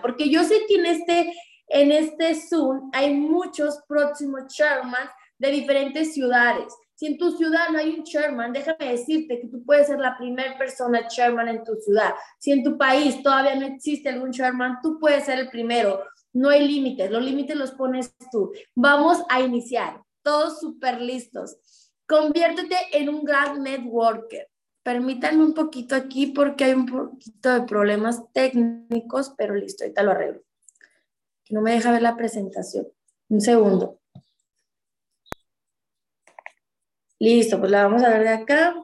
porque yo sé que en este, en este Zoom hay muchos próximos chairman de diferentes ciudades. Si en tu ciudad no hay un chairman, déjame decirte que tú puedes ser la primera persona chairman en tu ciudad. Si en tu país todavía no existe algún chairman, tú puedes ser el primero. No hay límites, los límites los pones tú. Vamos a iniciar, todos súper listos. Conviértete en un gran networker. Permítanme un poquito aquí porque hay un poquito de problemas técnicos, pero listo, ahorita lo arreglo. No me deja ver la presentación. Un segundo. Listo, pues la vamos a ver de acá.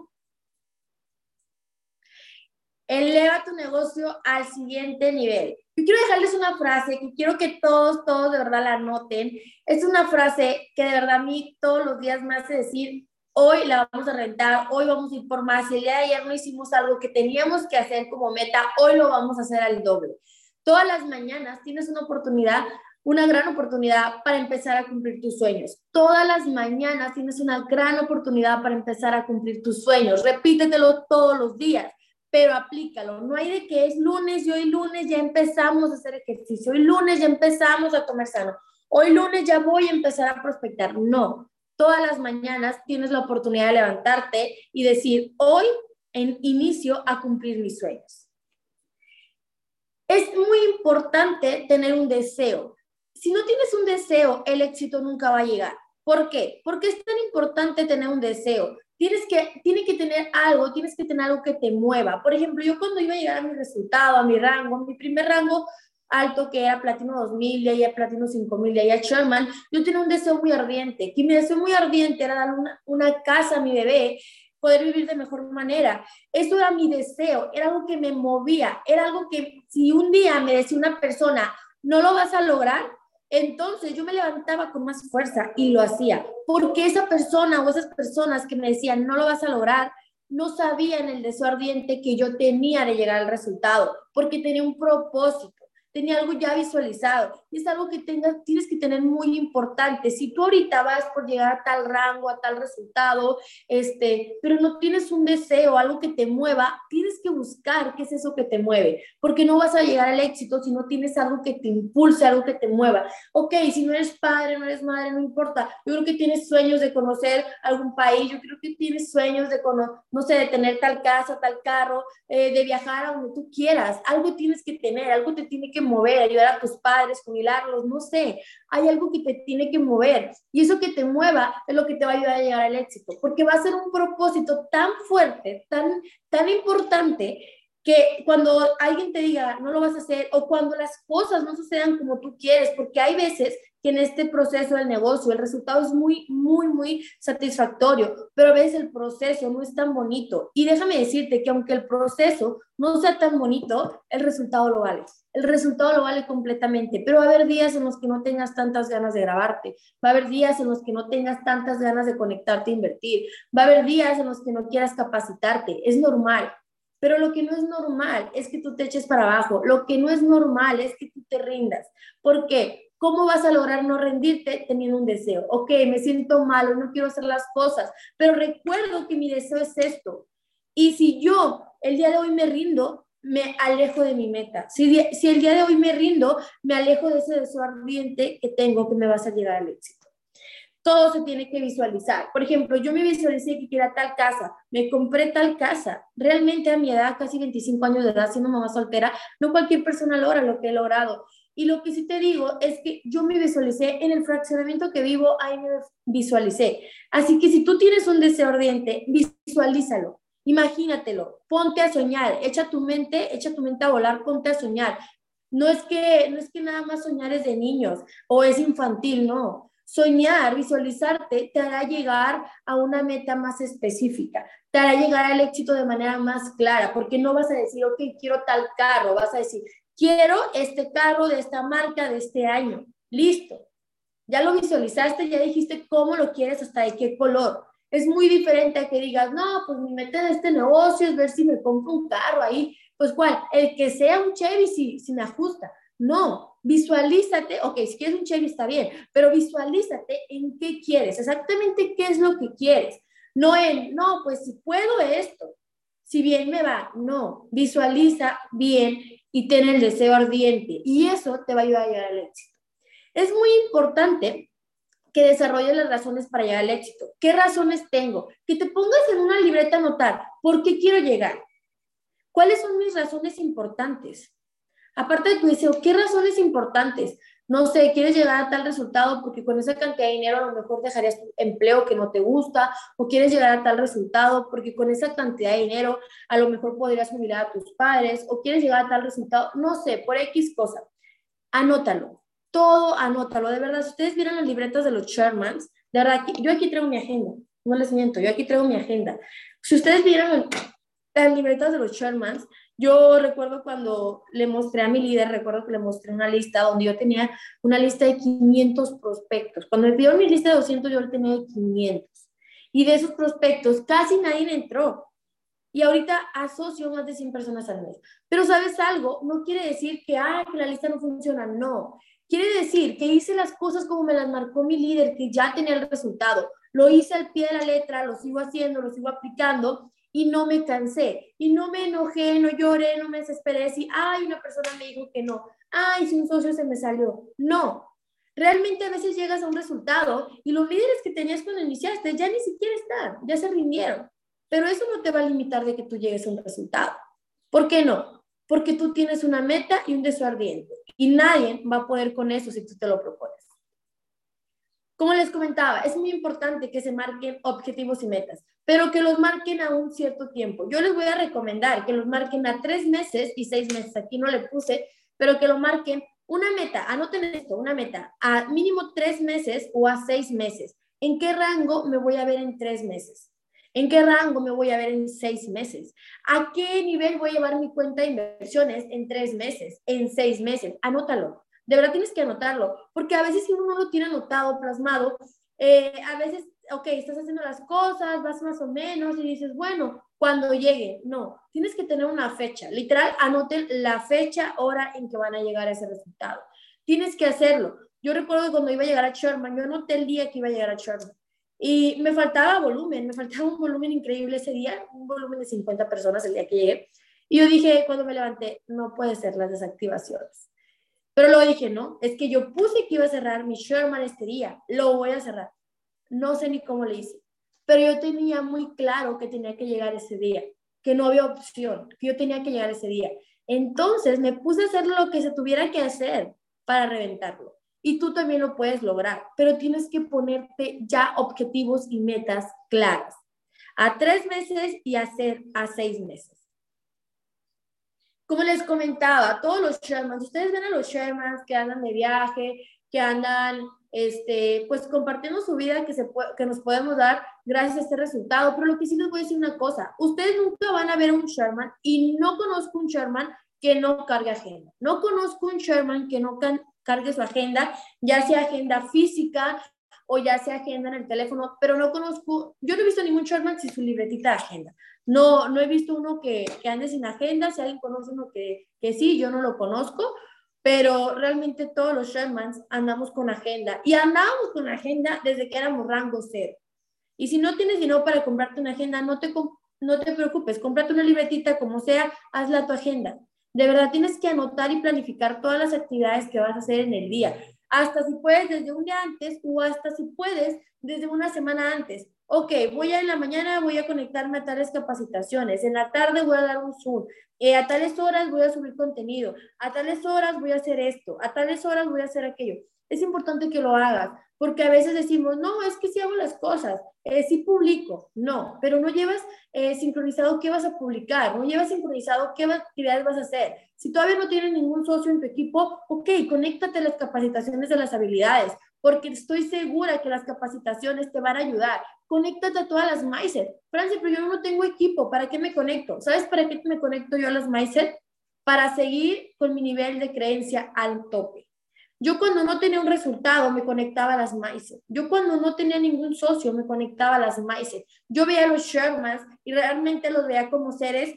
Eleva tu negocio al siguiente nivel. Yo quiero dejarles una frase que quiero que todos, todos de verdad la anoten. Es una frase que de verdad a mí todos los días me hace decir, hoy la vamos a rentar, hoy vamos a ir por más. El día de ayer no hicimos algo que teníamos que hacer como meta, hoy lo vamos a hacer al doble. Todas las mañanas tienes una oportunidad una gran oportunidad para empezar a cumplir tus sueños. Todas las mañanas tienes una gran oportunidad para empezar a cumplir tus sueños. Repítetelo todos los días, pero aplícalo. No hay de que es lunes y hoy lunes ya empezamos a hacer ejercicio. Hoy lunes ya empezamos a comer sano. Hoy lunes ya voy a empezar a prospectar. No, todas las mañanas tienes la oportunidad de levantarte y decir, hoy en inicio a cumplir mis sueños. Es muy importante tener un deseo si no tienes un deseo, el éxito nunca va a llegar. ¿Por qué? Porque es tan importante tener un deseo. Tienes que, tiene que tener algo, tienes que tener algo que te mueva. Por ejemplo, yo cuando iba a llegar a mi resultado, a mi rango, a mi primer rango alto que era Platino 2000, y ahí a Platino 5000, y ahí a Sherman, yo tenía un deseo muy ardiente. Y mi deseo muy ardiente era dar una, una casa a mi bebé, poder vivir de mejor manera. Eso era mi deseo, era algo que me movía, era algo que si un día me decía una persona, no lo vas a lograr, entonces yo me levantaba con más fuerza y lo hacía, porque esa persona o esas personas que me decían, no lo vas a lograr, no sabían el deseo ardiente que yo tenía de llegar al resultado, porque tenía un propósito tenía algo ya visualizado. Y es algo que tengas, tienes que tener muy importante. Si tú ahorita vas por llegar a tal rango, a tal resultado, este, pero no tienes un deseo, algo que te mueva, tienes que buscar qué es eso que te mueve, porque no vas a llegar al éxito si no tienes algo que te impulse, algo que te mueva. Ok, si no eres padre, no eres madre, no importa. Yo creo que tienes sueños de conocer algún país, yo creo que tienes sueños de, no sé, de tener tal casa, tal carro, eh, de viajar a donde tú quieras. Algo tienes que tener, algo te tiene que mover, ayudar a tus padres, jubilarlos, no sé, hay algo que te tiene que mover y eso que te mueva es lo que te va a ayudar a llegar al éxito, porque va a ser un propósito tan fuerte, tan, tan importante que cuando alguien te diga no lo vas a hacer o cuando las cosas no sucedan como tú quieres, porque hay veces que en este proceso del negocio el resultado es muy, muy, muy satisfactorio, pero a veces el proceso no es tan bonito. Y déjame decirte que aunque el proceso no sea tan bonito, el resultado lo vale. El resultado lo vale completamente, pero va a haber días en los que no tengas tantas ganas de grabarte, va a haber días en los que no tengas tantas ganas de conectarte e invertir, va a haber días en los que no quieras capacitarte, es normal. Pero lo que no es normal es que tú te eches para abajo. Lo que no es normal es que tú te rindas. ¿Por qué? ¿Cómo vas a lograr no rendirte teniendo un deseo? Ok, me siento malo, no quiero hacer las cosas, pero recuerdo que mi deseo es esto. Y si yo el día de hoy me rindo, me alejo de mi meta. Si, el día de hoy me rindo, me alejo de ese deseo ardiente que tengo que me vas a llegar al éxito. Todo se tiene que visualizar. Por ejemplo, yo me visualicé que quiera tal casa, me compré tal casa. Realmente a mi edad, casi 25 años de edad, siendo mamá soltera, no cualquier persona logra lo que he logrado. Y lo que sí te digo es que yo me visualicé en el fraccionamiento que vivo, ahí me visualicé. Así que si tú tienes un deseo ardiente, visualízalo, imagínatelo, ponte a soñar, echa tu mente, echa tu mente a volar, ponte a soñar. No es que no es que nada más soñar es de niños o es infantil, no. Soñar, visualizarte, te hará llegar a una meta más específica, te hará llegar al éxito de manera más clara, porque no vas a decir, ok, quiero tal carro, vas a decir, quiero este carro de esta marca de este año. Listo. Ya lo visualizaste, ya dijiste cómo lo quieres, hasta de qué color. Es muy diferente a que digas, no, pues mi meta de este negocio es ver si me compro un carro ahí. Pues cuál, el que sea un Chevy si, si me ajusta. No, visualízate, ok, si quieres un Chevy está bien, pero visualízate en qué quieres, exactamente qué es lo que quieres. No en, no, pues si puedo esto, si bien me va, no, visualiza bien y ten el deseo ardiente y eso te va a ayudar a llegar al éxito. Es muy importante que desarrolles las razones para llegar al éxito. ¿Qué razones tengo? Que te pongas en una libreta a anotar, ¿por qué quiero llegar? ¿Cuáles son mis razones importantes? Aparte de tu deseo, ¿qué razones importantes? No sé, quieres llegar a tal resultado porque con esa cantidad de dinero a lo mejor dejarías tu empleo que no te gusta, o quieres llegar a tal resultado porque con esa cantidad de dinero a lo mejor podrías jubilar a tus padres, o quieres llegar a tal resultado, no sé, por X cosa. Anótalo, todo anótalo. De verdad, si ustedes vieran las libretas de los Shermans, de verdad, yo aquí traigo mi agenda, no les miento, yo aquí traigo mi agenda. Si ustedes vieran las libretas de los Shermans, yo recuerdo cuando le mostré a mi líder, recuerdo que le mostré una lista donde yo tenía una lista de 500 prospectos. Cuando me pidió mi lista de 200, yo tenía 500. Y de esos prospectos, casi nadie entró. Y ahorita asocio más de 100 personas al mes. Pero ¿sabes algo? No quiere decir que, ah, que la lista no funciona. No. Quiere decir que hice las cosas como me las marcó mi líder, que ya tenía el resultado. Lo hice al pie de la letra, lo sigo haciendo, lo sigo aplicando y no me cansé. Y no me enojé, no lloré, no me desesperé. Si, ay, una persona me dijo que no. Ay, si un socio se me salió. No. Realmente a veces llegas a un resultado y los líderes que tenías cuando iniciaste ya ni siquiera están, ya se rindieron. Pero eso no te va a limitar de que tú llegues a un resultado. ¿Por qué no? Porque tú tienes una meta y un deseo ardiente. Y nadie va a poder con eso si tú te lo propones. Como les comentaba, es muy importante que se marquen objetivos y metas, pero que los marquen a un cierto tiempo. Yo les voy a recomendar que los marquen a tres meses y seis meses. Aquí no le puse, pero que lo marquen una meta. Anoten esto, una meta a mínimo tres meses o a seis meses. ¿En qué rango me voy a ver en tres meses? ¿En qué rango me voy a ver en seis meses? ¿A qué nivel voy a llevar mi cuenta de inversiones en tres meses, en seis meses? Anótalo. De verdad tienes que anotarlo, porque a veces si uno no lo tiene anotado, plasmado, eh, a veces, ok, estás haciendo las cosas, vas más o menos y dices, bueno, cuando llegue, no, tienes que tener una fecha, literal, anoten la fecha, hora en que van a llegar a ese resultado. Tienes que hacerlo. Yo recuerdo cuando iba a llegar a Sherman, yo anoté el día que iba a llegar a Sherman. Y me faltaba volumen, me faltaba un volumen increíble ese día, un volumen de 50 personas el día que llegué. Y yo dije, cuando me levanté, no puede ser las desactivaciones. Pero luego dije, no, es que yo puse que iba a cerrar mi Sherman este día, lo voy a cerrar. No sé ni cómo le hice, pero yo tenía muy claro que tenía que llegar ese día, que no había opción, que yo tenía que llegar ese día. Entonces me puse a hacer lo que se tuviera que hacer para reventarlo y tú también lo puedes lograr, pero tienes que ponerte ya objetivos y metas claras a tres meses y hacer a seis meses. Como les comentaba, todos los Shermans, ustedes ven a los Shermans que andan de viaje, que andan, este, pues compartiendo su vida que, se que nos podemos dar gracias a este resultado, pero lo que sí les voy a decir una cosa, ustedes nunca van a ver un Sherman y no conozco un Sherman que no cargue agenda. No conozco un Sherman que no cargue su agenda, ya sea agenda física o ya sea agenda en el teléfono, pero no conozco, yo no he visto ningún Sherman sin su libretita de agenda. No, no he visto uno que, que ande sin agenda, si alguien conoce uno que, que sí, yo no lo conozco, pero realmente todos los Shermans andamos con agenda y andamos con agenda desde que éramos rango cero. Y si no tienes dinero para comprarte una agenda, no te, no te preocupes, cómprate una libretita como sea, hazla tu agenda. De verdad tienes que anotar y planificar todas las actividades que vas a hacer en el día. Hasta si puedes desde un día antes o hasta si puedes desde una semana antes. Ok, voy a en la mañana voy a conectarme a tales capacitaciones, en la tarde voy a dar un Zoom, eh, a tales horas voy a subir contenido, a tales horas voy a hacer esto, a tales horas voy a hacer aquello. Es importante que lo hagas, porque a veces decimos, no, es que si hago las cosas, eh, sí publico, no, pero no llevas eh, sincronizado qué vas a publicar, no llevas sincronizado qué actividades vas a hacer. Si todavía no tienes ningún socio en tu equipo, ok, conéctate a las capacitaciones de las habilidades, porque estoy segura que las capacitaciones te van a ayudar. Conéctate a todas las mindset. Francia, pero yo no tengo equipo, ¿para qué me conecto? ¿Sabes para qué me conecto yo a las mindset? Para seguir con mi nivel de creencia al tope. Yo cuando no tenía un resultado me conectaba a las MySet. Yo cuando no tenía ningún socio me conectaba a las MySet. Yo veía a los Shermans y realmente los veía como seres,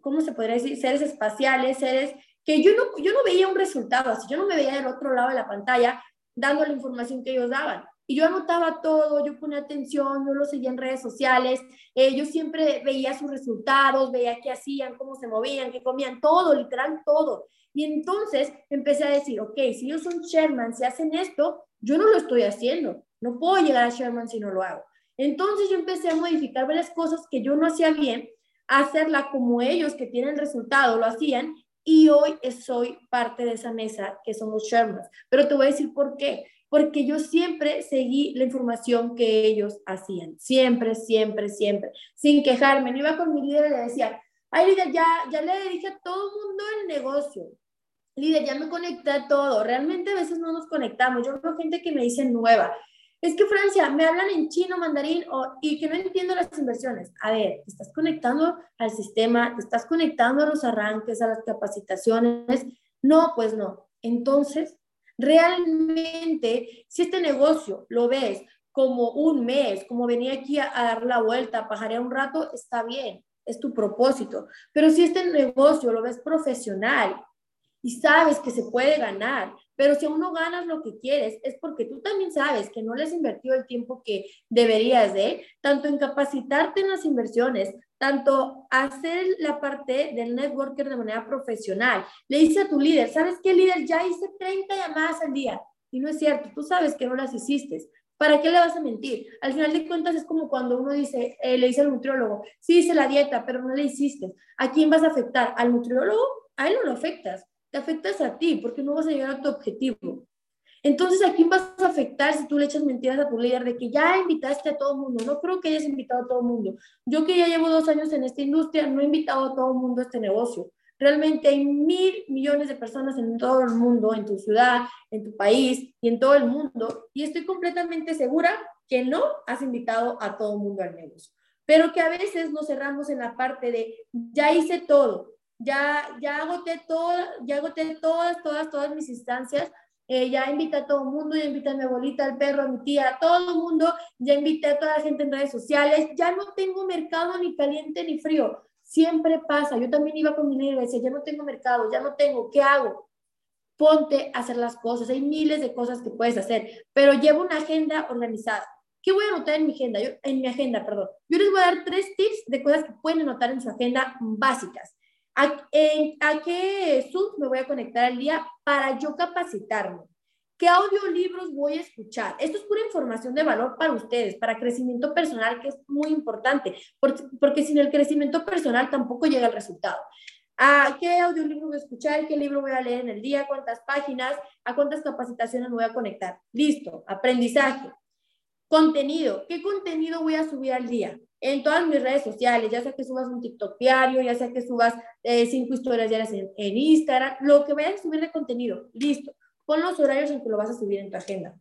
¿cómo se podría decir? Seres espaciales, seres que yo no, yo no veía un resultado así. Yo no me veía del otro lado de la pantalla dando la información que ellos daban. Y yo anotaba todo, yo ponía atención, yo lo seguía en redes sociales, eh, yo siempre veía sus resultados, veía qué hacían, cómo se movían, qué comían, todo, literal todo. Y entonces empecé a decir, ok, si ellos son Sherman, si hacen esto, yo no lo estoy haciendo. No puedo llegar a Sherman si no lo hago. Entonces yo empecé a modificar varias cosas que yo no hacía bien, a hacerla como ellos que tienen resultado lo hacían y hoy soy parte de esa mesa que son los Shermans. Pero te voy a decir por qué. Porque yo siempre seguí la información que ellos hacían. Siempre, siempre, siempre. Sin quejarme. No iba con mi líder y le decía, ay, líder, ya, ya le dije a todo el mundo el negocio. Líder, ya me conecté a todo. Realmente a veces no nos conectamos. Yo veo gente que me dice nueva. Es que Francia, me hablan en chino, mandarín o, y que no entiendo las inversiones. A ver, estás conectando al sistema, te estás conectando a los arranques, a las capacitaciones. No, pues no. Entonces, realmente, si este negocio lo ves como un mes, como venía aquí a, dar la vuelta, a pajarear un rato, está bien, es tu propósito. Pero si este negocio lo ves profesional, y sabes que se puede ganar, pero si aún no ganas lo que quieres, es porque tú también sabes que no les invertido el tiempo que deberías de, tanto en capacitarte en las inversiones, tanto hacer la parte del networker de manera profesional. Le dice a tu líder, ¿sabes qué líder? Ya hice 30 llamadas al día. Y no es cierto, tú sabes que no las hiciste. ¿Para qué le vas a mentir? Al final de cuentas es como cuando uno dice, eh, le dice al nutriólogo, sí hice la dieta, pero no la hiciste. ¿A quién vas a afectar? ¿Al nutriólogo? A él no lo afectas te afectas a ti porque no vas a llegar a tu objetivo. Entonces, ¿a quién vas a afectar si tú le echas mentiras a tu líder de que ya invitaste a todo el mundo? No creo que hayas invitado a todo el mundo. Yo que ya llevo dos años en esta industria, no he invitado a todo el mundo a este negocio. Realmente hay mil millones de personas en todo el mundo, en tu ciudad, en tu país y en todo el mundo. Y estoy completamente segura que no has invitado a todo el mundo al negocio. Pero que a veces nos cerramos en la parte de, ya hice todo, ya, ya agoté, todo, ya agoté todas, todas, todas mis instancias. Eh, ya invité a todo el mundo, ya invité a mi abuelita, al perro, a mi tía, a todo el mundo, ya invité a toda la gente en redes sociales, ya no tengo mercado ni caliente ni frío. Siempre pasa. Yo también iba con mi niña y decía, ya no tengo mercado, ya no tengo, ¿qué hago? Ponte a hacer las cosas. Hay miles de cosas que puedes hacer, pero lleva una agenda organizada. ¿Qué voy a anotar en mi agenda? Yo, en mi agenda, perdón. Yo les voy a dar tres tips de cosas que pueden anotar en su agenda básicas. ¿A, qué Zoom me voy a conectar al día para yo capacitarme? ¿Qué audiolibros voy a escuchar? Esto es pura información de valor para ustedes, para crecimiento personal, que es muy importante, porque, porque sin el crecimiento personal tampoco llega el resultado. ¿A qué audiolibro voy a escuchar? ¿Qué libro voy a leer en el día? ¿Cuántas páginas? ¿A cuántas capacitaciones me voy a conectar? Listo, aprendizaje. Contenido. ¿Qué contenido voy a subir al día? En todas mis redes sociales, ya sea que subas un TikTok diario, ya sea que subas eh, cinco historias diarias en, en, Instagram, lo que vayas a subir de contenido, listo. Pon los horarios en que lo vas a subir en tu agenda.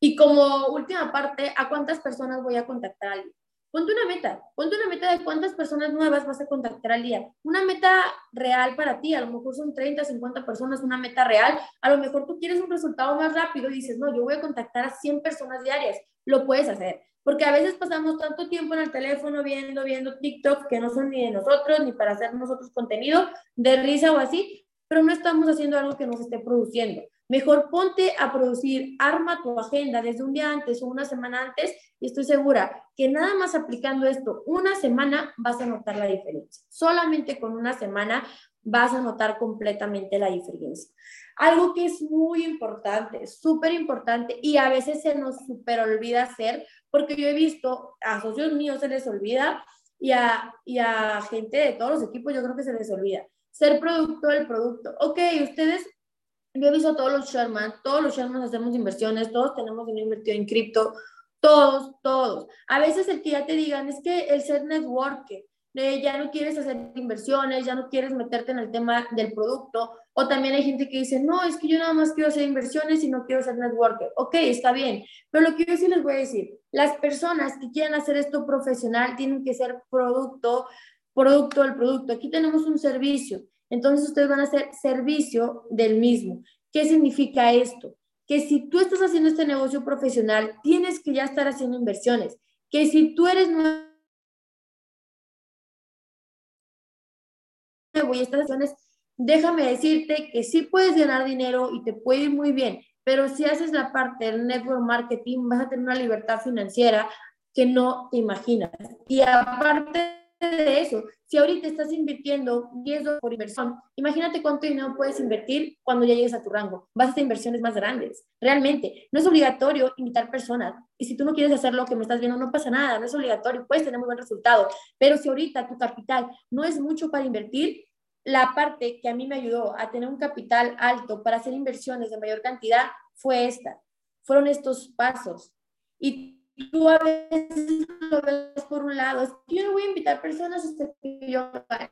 Y como última parte, ¿a cuántas personas voy a contactar al día? Ponte una meta, ponte una meta de cuántas personas nuevas vas a contactar al día. Una meta real para ti, a lo mejor son 30, 50 personas, una meta real. A lo mejor tú quieres un resultado más rápido y dices, no, yo voy a contactar a 100 personas diarias. Lo puedes hacer. Porque a veces pasamos tanto tiempo en el teléfono viendo, viendo TikTok que no son ni de nosotros, ni para hacer nosotros contenido de risa o así, pero no estamos haciendo algo que nos esté produciendo. Mejor ponte a producir, arma tu agenda desde un día antes o una semana antes y estoy segura que nada más aplicando esto una semana vas a notar la diferencia. Solamente con una semana vas a notar completamente la diferencia. Algo que es muy importante, súper importante y a veces se nos super olvida hacer porque yo he visto a socios míos se les olvida y a, y a gente de todos los equipos yo creo que se les olvida. Ser producto del producto. Ok, ustedes, yo he visto a todos los Sherman, todos los Sherman hacemos inversiones, todos tenemos dinero invertido en cripto, todos, todos. A veces el que ya te digan es que el ser networker, ya no quieres hacer inversiones, ya no quieres meterte en el tema del producto, o también hay gente que dice, no, es que yo nada más quiero hacer inversiones y no quiero ser networker. Ok, está bien, pero lo que yo sí les voy a decir, las personas que quieran hacer esto profesional tienen que ser producto, producto del producto. Aquí tenemos un servicio, entonces ustedes van a hacer servicio del mismo. ¿Qué significa esto? Que si tú estás haciendo este negocio profesional, tienes que ya estar haciendo inversiones. Que si tú eres nuevo y estas acciones, déjame decirte que sí puedes ganar dinero y te puede ir muy bien, pero si haces la parte del network marketing, vas a tener una libertad financiera que no te imaginas. Y aparte de eso, si ahorita estás invirtiendo 10 dólares por inversión, imagínate cuánto dinero puedes invertir cuando ya llegues a tu rango. Vas a hacer inversiones más grandes. Realmente, no es obligatorio invitar personas. Y si tú no quieres hacer lo que me estás viendo, no pasa nada, no es obligatorio, puedes tener muy buen resultado. Pero si ahorita tu capital no es mucho para invertir, la parte que a mí me ayudó a tener un capital alto para hacer inversiones de mayor cantidad fue esta. Fueron estos pasos. Y tú a veces lo por un lado, es que yo no voy a invitar personas hasta que yo gane.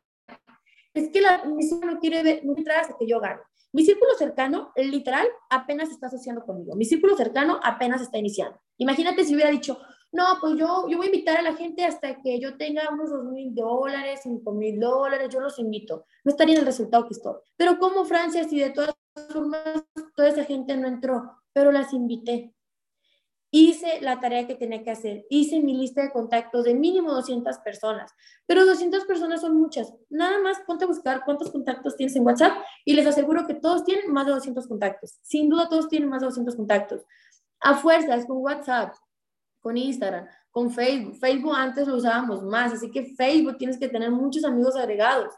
Es que la, mi círculo no quiere ver, no entrar hasta que yo gane. Mi círculo cercano, literal, apenas está asociando conmigo. Mi círculo cercano apenas está iniciando. Imagínate si hubiera dicho, no, pues yo, yo voy a invitar a la gente hasta que yo tenga unos dos mil dólares, cinco mil dólares, yo los invito. No estaría en el resultado que estoy. Pero como Francia, si de todas formas toda esa gente no entró, pero las invité hice la tarea que tenía que hacer, hice mi lista de contactos de mínimo 200 personas, pero 200 personas son muchas. Nada más ponte a buscar cuántos contactos tienes en WhatsApp y les aseguro que todos tienen más de 200 contactos. Sin duda todos tienen más de 200 contactos. A fuerzas con WhatsApp, con Instagram, con Facebook. Facebook antes lo usábamos más, así que Facebook tienes que tener muchos amigos agregados.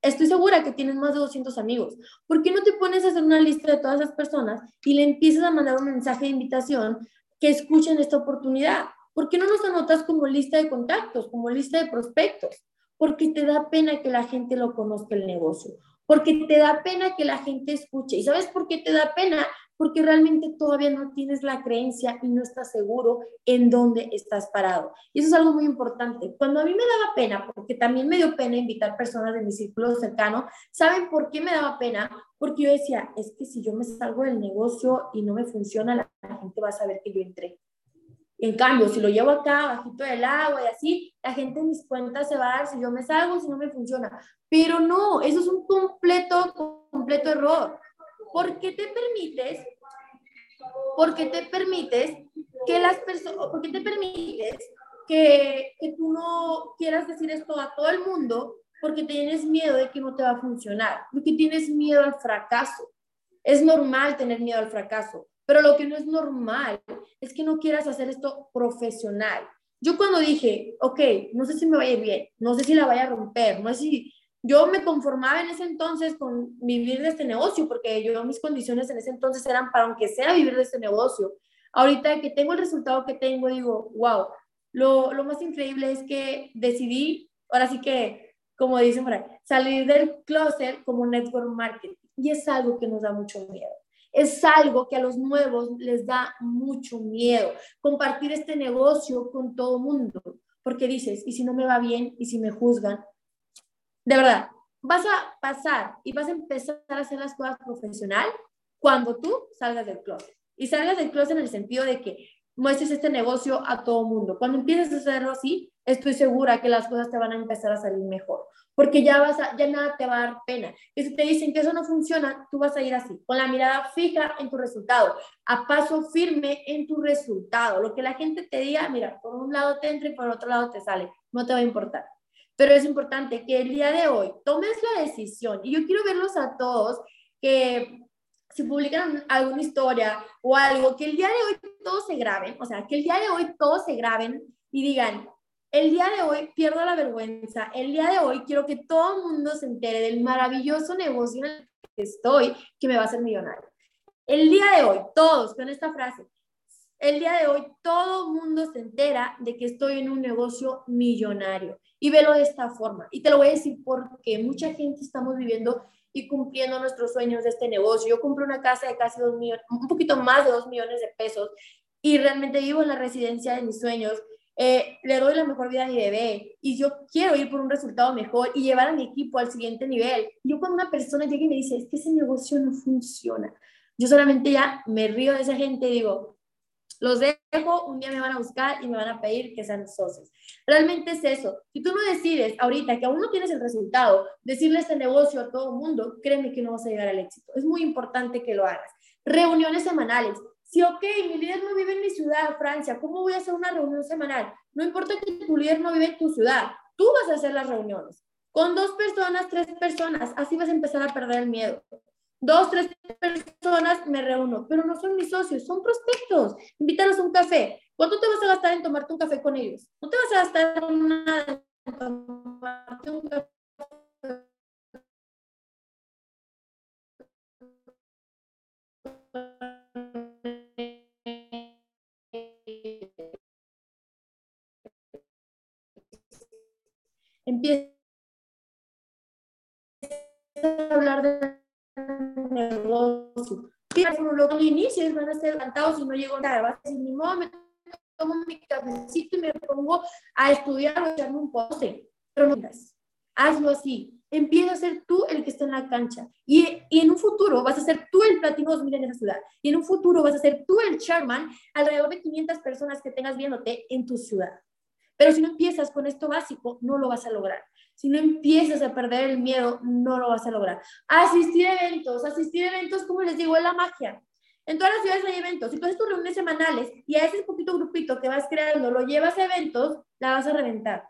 Estoy segura que tienes más de 200 amigos. ¿Por qué no te pones a hacer una lista de todas esas personas y le empiezas a mandar un mensaje de invitación que escuchen esta oportunidad. ¿Por qué no nos anotas como lista de contactos, como lista de prospectos? Porque te da pena que la gente lo conozca el negocio, porque te da pena que la gente escuche. ¿Y sabes por qué te da pena? Porque realmente todavía no tienes la creencia y no estás seguro en dónde estás parado. Y eso es algo muy importante. Cuando a mí me daba pena, porque también me dio pena invitar personas de mi círculo cercano, ¿saben por qué me daba pena? Porque yo decía, es que si yo me salgo del negocio y no me funciona, la, gente va a saber que yo entré. En cambio, si lo llevo acá, bajito del agua y así, la gente en mis cuentas se va a dar si yo me salgo, si no me funciona. Pero no, eso es un completo, completo error. ¿Por qué te permites? Porque te permites que las personas, porque te permites que, que tú no quieras decir esto a todo el mundo porque tienes miedo de que no te va a funcionar, porque tienes miedo al fracaso. Es normal tener miedo al fracaso, pero lo que no es normal es que no quieras hacer esto profesional. Yo cuando dije, ok, no sé si me vaya a ir bien, no sé si la vaya a romper, no sé si yo me conformaba en ese entonces con vivir de este negocio, porque yo mis condiciones en ese entonces eran para aunque sea vivir de este negocio. Ahorita que tengo el resultado que tengo, digo, wow, lo, lo más increíble es que decidí, ahora sí que, como dicen por ahí, salir del closet como network marketing. Y es algo que nos da mucho miedo. Es algo que a los nuevos les da mucho miedo, compartir este negocio con todo mundo, porque dices, ¿y si no me va bien? ¿Y si me juzgan? De verdad, vas a pasar y vas a empezar a hacer las cosas profesional cuando tú salgas del closet. Y salgas del closet en el sentido de que muestres este negocio a todo mundo. Cuando empieces a hacerlo así, estoy segura que las cosas te van a empezar a salir mejor, porque ya vas a, ya nada te va a dar pena. Y si te dicen que eso no funciona, tú vas a ir así, con la mirada fija en tu resultado, a paso firme en tu resultado. Lo que la gente te diga, mira, por un lado te entra y por otro lado te sale, no te va a importar. Pero es importante que el día de hoy tomes la decisión y yo quiero verlos a todos que si publican alguna historia o algo, que el día de hoy todos se graben, o sea, que el día de hoy todos se graben y digan, el día de hoy pierdo la vergüenza, el día de hoy quiero que todo el mundo se entere del maravilloso negocio en el que estoy, que me va a hacer millonario. El día de hoy, todos con esta frase, el día de hoy todo el mundo se entera de que estoy en un negocio millonario y velo de esta forma. Y te lo voy a decir porque mucha gente estamos viviendo y cumpliendo nuestros sueños de este negocio. Yo compré una casa de casi dos millones, un poquito más de dos millones de pesos y realmente vivo en la residencia de mis sueños. Eh, le doy la mejor vida a mi bebé y yo quiero ir por un resultado mejor y llevar a mi equipo al siguiente nivel. Yo cuando una persona llega y me dice, es que ese negocio no funciona, yo solamente ya me río de esa gente y digo, los dejo, un día me van a buscar y me van a pedir que sean socios. Realmente es eso. Si tú no decides ahorita que aún no tienes el resultado, decirle este negocio a todo el mundo, créeme que no vas a llegar al éxito. Es muy importante que lo hagas. Reuniones semanales. Si, ok, mi líder no vive en mi ciudad, Francia, ¿cómo voy a hacer una reunión semanal? No importa que tu líder no vive en tu ciudad, tú vas a hacer las reuniones. Con dos personas, tres personas, así vas a empezar a perder el miedo. Dos, tres personas me reúno, pero no son mis socios, son prospectos. Invítalos a un café. ¿Cuánto te vas a gastar en tomarte un café con ellos? No te vas a gastar nada en tomarte un café. Empieza Van a ser encantados y no llego nada. Vas a decir, ni modo, me tomo mi cafecito y me pongo a estudiar o echarme un poste. Pero no hazlo así. Empieza a ser tú el que está en la cancha. Y, y, en un futuro vas a ser tú el platino 2000 en esa ciudad. Y en un futuro vas a ser tú el chairman alrededor de 500 personas que tengas viéndote en tu ciudad. Pero si no empiezas con esto básico, no lo vas a lograr. Si no empiezas a perder el miedo, no lo vas a lograr. Asistir a eventos, asistir a eventos, como les digo, es la magia. En todas las ciudades hay eventos. Tú haces tus reuniones semanales y a ese poquito grupito que vas creando lo llevas a eventos, la vas a reventar.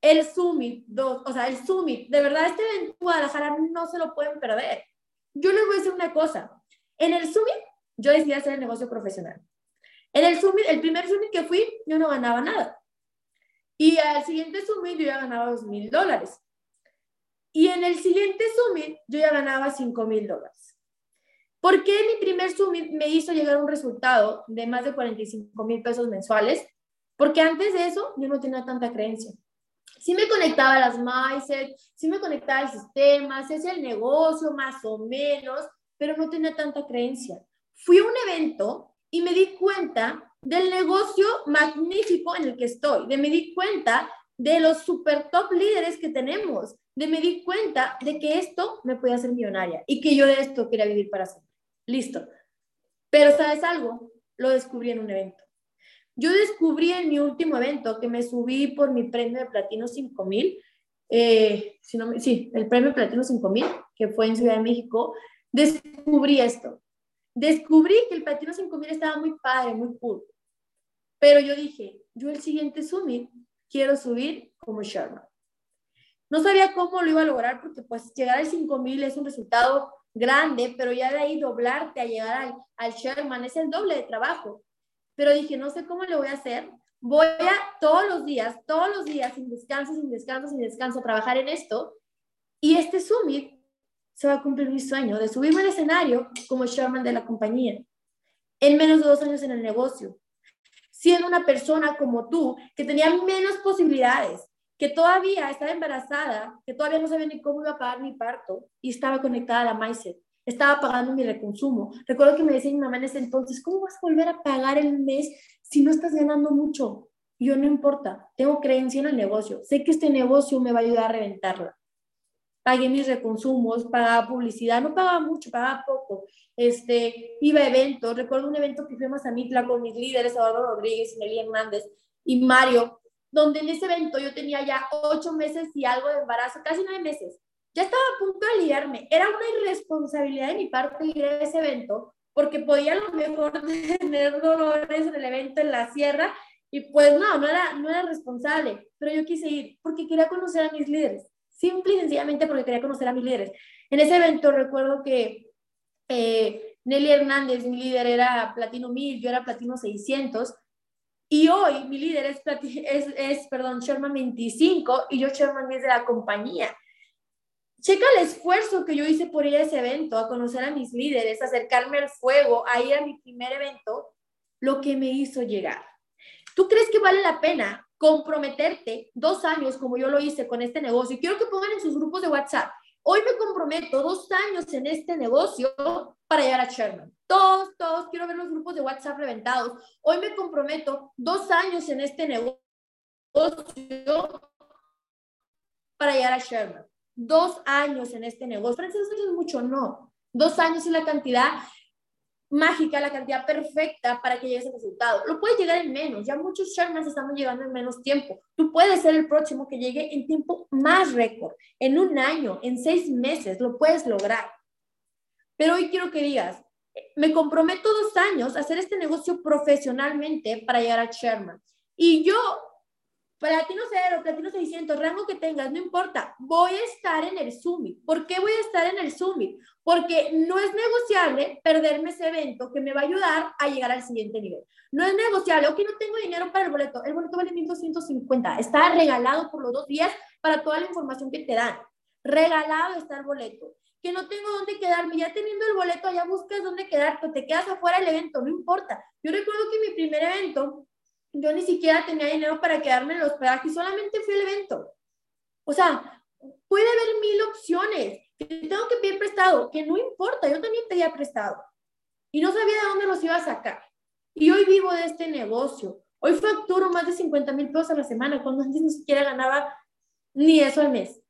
El Summit, dos, o sea, el Summit, de verdad, este evento Guadalajara no se lo pueden perder. Yo les voy a decir una cosa. En el Summit, yo decidí hacer el negocio profesional. En el Summit, el primer Summit que fui, yo no ganaba nada. Y al siguiente Summit yo ya ganaba dos mil dólares. Y en el siguiente Summit yo ya ganaba cinco mil dólares. ¿Por qué mi primer Summit me hizo llegar a un resultado de más de 45 mil pesos mensuales? Porque antes de eso yo no tenía tanta creencia. Sí me conectaba a las mindset, sí me conectaba al sistema, sí hacía el negocio más o menos, pero no tenía tanta creencia. Fui a un evento y me di cuenta del negocio magnífico en el que estoy, de me di cuenta de los super top líderes que tenemos, de me di cuenta de que esto me puede hacer millonaria y que yo de esto quería vivir para siempre. Listo. Pero ¿sabes algo? Lo descubrí en un evento. Yo descubrí en mi último evento que me subí por mi premio de platino 5000, eh, si no, sí, el premio platino 5000, que fue en Ciudad de México, descubrí esto. Descubrí que el platino 5000 estaba muy padre, muy cool. Pero yo dije, yo el siguiente summit quiero subir como Sherman. No sabía cómo lo iba a lograr porque pues llegar al 5000 es un resultado grande, pero ya de ahí doblarte a llegar al, al Sherman es el doble de trabajo. Pero dije, no sé cómo lo voy a hacer. Voy a todos los días, todos los días, sin descanso, sin descanso, sin descanso, trabajar en esto. Y este summit se va a cumplir mi sueño de subirme al escenario como Sherman de la compañía. En menos de dos años en el negocio, siendo una persona como tú, que tenía menos posibilidades, que todavía estaba embarazada, que todavía no sabía ni cómo iba a pagar mi parto y estaba conectada a la mindset, estaba pagando mi reconsumo. Recuerdo que me decía mi mamá en ese entonces, ¿cómo vas a volver a pagar el mes si no estás ganando mucho? yo no importa, tengo creencia en el negocio, sé que este negocio me va a ayudar a reventarla pagué mis reconsumos, pagaba publicidad, no pagaba mucho, pagaba poco. Este, iba a eventos, recuerdo un evento que fui a Mazamitla con mis líderes, Eduardo Rodríguez, Nelly Hernández y Mario, donde en ese evento yo tenía ya ocho meses y algo de embarazo, casi nueve meses. Ya estaba a punto de liarme. Era una irresponsabilidad de mi parte ir a ese evento, porque podía lo mejor tener dolores en el evento en la sierra, y pues no, no era, no era responsable, pero yo quise ir porque quería conocer a mis líderes simple y sencillamente porque quería conocer a mis líderes. En ese evento recuerdo que eh, Nelly Hernández, mi líder, era platino 1000, yo era platino 600, y hoy mi líder es, es, es, perdón, Sherman 25 y yo Sherman 10 de la compañía. Checa el esfuerzo que yo hice por ir a ese evento, a conocer a mis líderes, acercarme al fuego, a ir a mi primer evento, lo que me hizo llegar. ¿Tú crees que vale la pena comprometerte dos años como yo lo hice con este negocio. Y quiero que pongan en sus grupos de WhatsApp. Hoy me comprometo dos años en este negocio para llegar a Sherman. Todos, todos, quiero ver los grupos de WhatsApp reventados. Hoy me comprometo dos años en este negocio para llegar a Sherman. Dos años en este negocio. Francés, es mucho, no. Dos años es la cantidad mágica, la cantidad perfecta para que llegue ese resultado. Lo puedes llegar en menos, ya muchos Shermans estamos llegando en menos tiempo. Tú puedes ser el próximo que llegue en tiempo más récord, en un año, en seis meses, lo puedes lograr. Pero hoy quiero que digas, me comprometo dos años a hacer este negocio profesionalmente para llegar a Sherman. Y yo Platino 0, platino 600, rango que tengas, no importa. Voy a estar en el Summit. ¿Por qué voy a estar en el Summit? Porque no es negociable perderme ese evento que me va a ayudar a llegar al siguiente nivel. No es negociable. Ok, no tengo dinero para el boleto. El boleto vale 1.250. Está regalado por los dos días para toda la información que te dan. Regalado está el boleto. Que no tengo dónde quedarme. Ya teniendo el boleto, ya buscas dónde quedarte. Te quedas afuera del evento. No importa. Yo recuerdo que mi primer evento yo ni siquiera tenía dinero para quedarme en el hospedaje solamente fui al evento. O sea, puede haber mil opciones. Que tengo que pedir prestado, que no importa, yo también pedía prestado. Y no sabía de dónde los iba a sacar. Y hoy vivo de este negocio. Hoy facturo más de 50 mil pesos a la semana, cuando antes ni siquiera ganaba ni eso al mes.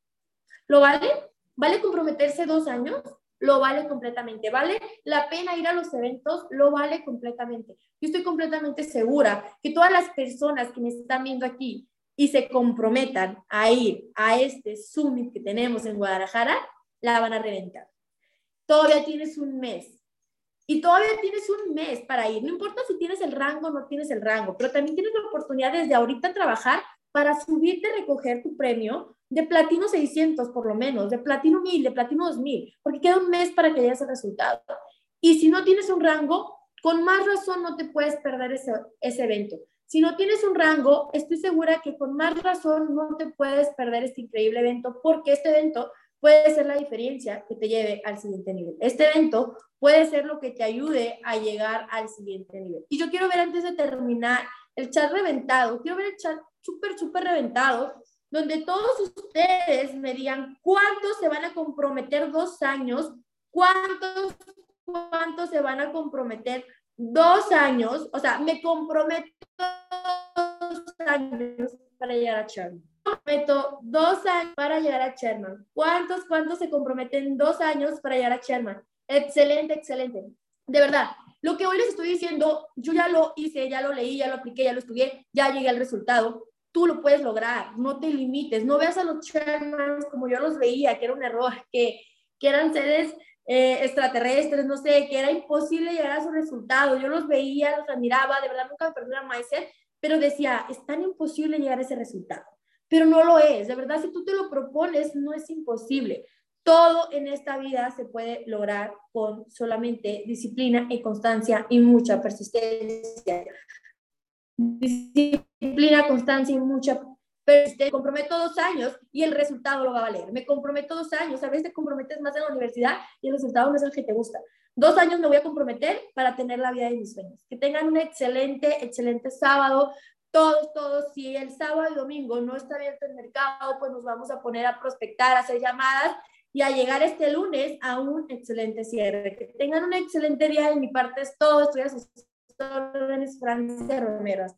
¿Lo vale? ¿Vale comprometerse dos años? Lo vale completamente. ¿Vale la pena ir a los eventos? Lo vale completamente. Yo estoy completamente segura que todas las personas que me están viendo aquí y se comprometan a ir a este summit que tenemos en Guadalajara, la van a reventar. Todavía tienes un mes. Y todavía tienes un mes para ir. No importa si tienes el rango o no tienes el rango, pero también tienes la oportunidad desde ahorita trabajar para subirte recoger tu premio de platino 600 por lo menos, de platino 1000, de platino 2000, porque queda un mes para que llegues al resultado. Y si no tienes un rango, con más razón no te puedes perder ese, ese evento. Si no tienes un rango, estoy segura que con más razón no te puedes perder este increíble evento, porque este evento puede ser la diferencia que te lleve al siguiente nivel. Este evento puede ser lo que te ayude a llegar al siguiente nivel. Y yo quiero ver antes de terminar el chat reventado, quiero ver el chat súper, súper reventado, donde todos ustedes me digan cuántos se van a comprometer dos años, cuántos, cuántos se van a comprometer dos años, o sea, me comprometo dos años para llegar a Sherman. Comprometo dos años para llegar a Sherman. ¿Cuántos, cuántos se comprometen dos años para llegar a Sherman? Excelente, excelente. De verdad, lo que hoy les estoy diciendo, yo ya lo hice, ya lo leí, ya lo apliqué, ya lo estudié, ya llegué al resultado tú lo puedes lograr, no te limites, no veas a los chairmans como yo los veía, que era un error, que, que eran seres eh, extraterrestres, no sé, que era imposible llegar a su resultado. Yo los veía, los admiraba, de verdad nunca me perdí una mindset, pero decía, es tan imposible llegar a ese resultado. Pero no lo es, de verdad, si tú te lo propones, no es imposible. Todo en esta vida se puede lograr con solamente disciplina y constancia y mucha persistencia disciplina, constancia y mucha pero te comprometo dos años y el resultado lo va a valer. Me comprometo dos años, a veces te comprometes más en la universidad y el resultado no es el que te gusta. Dos años me voy a comprometer para tener la vida de mis sueños. Que tengan un excelente, excelente sábado. Todos, todos, si el sábado y domingo no está abierto el mercado, pues nos vamos a poner a prospectar, a hacer llamadas y a llegar este lunes a un excelente cierre. Que tengan un excelente día de mi parte es todo. Estoy a sus órdenes, Francia Romero. Hasta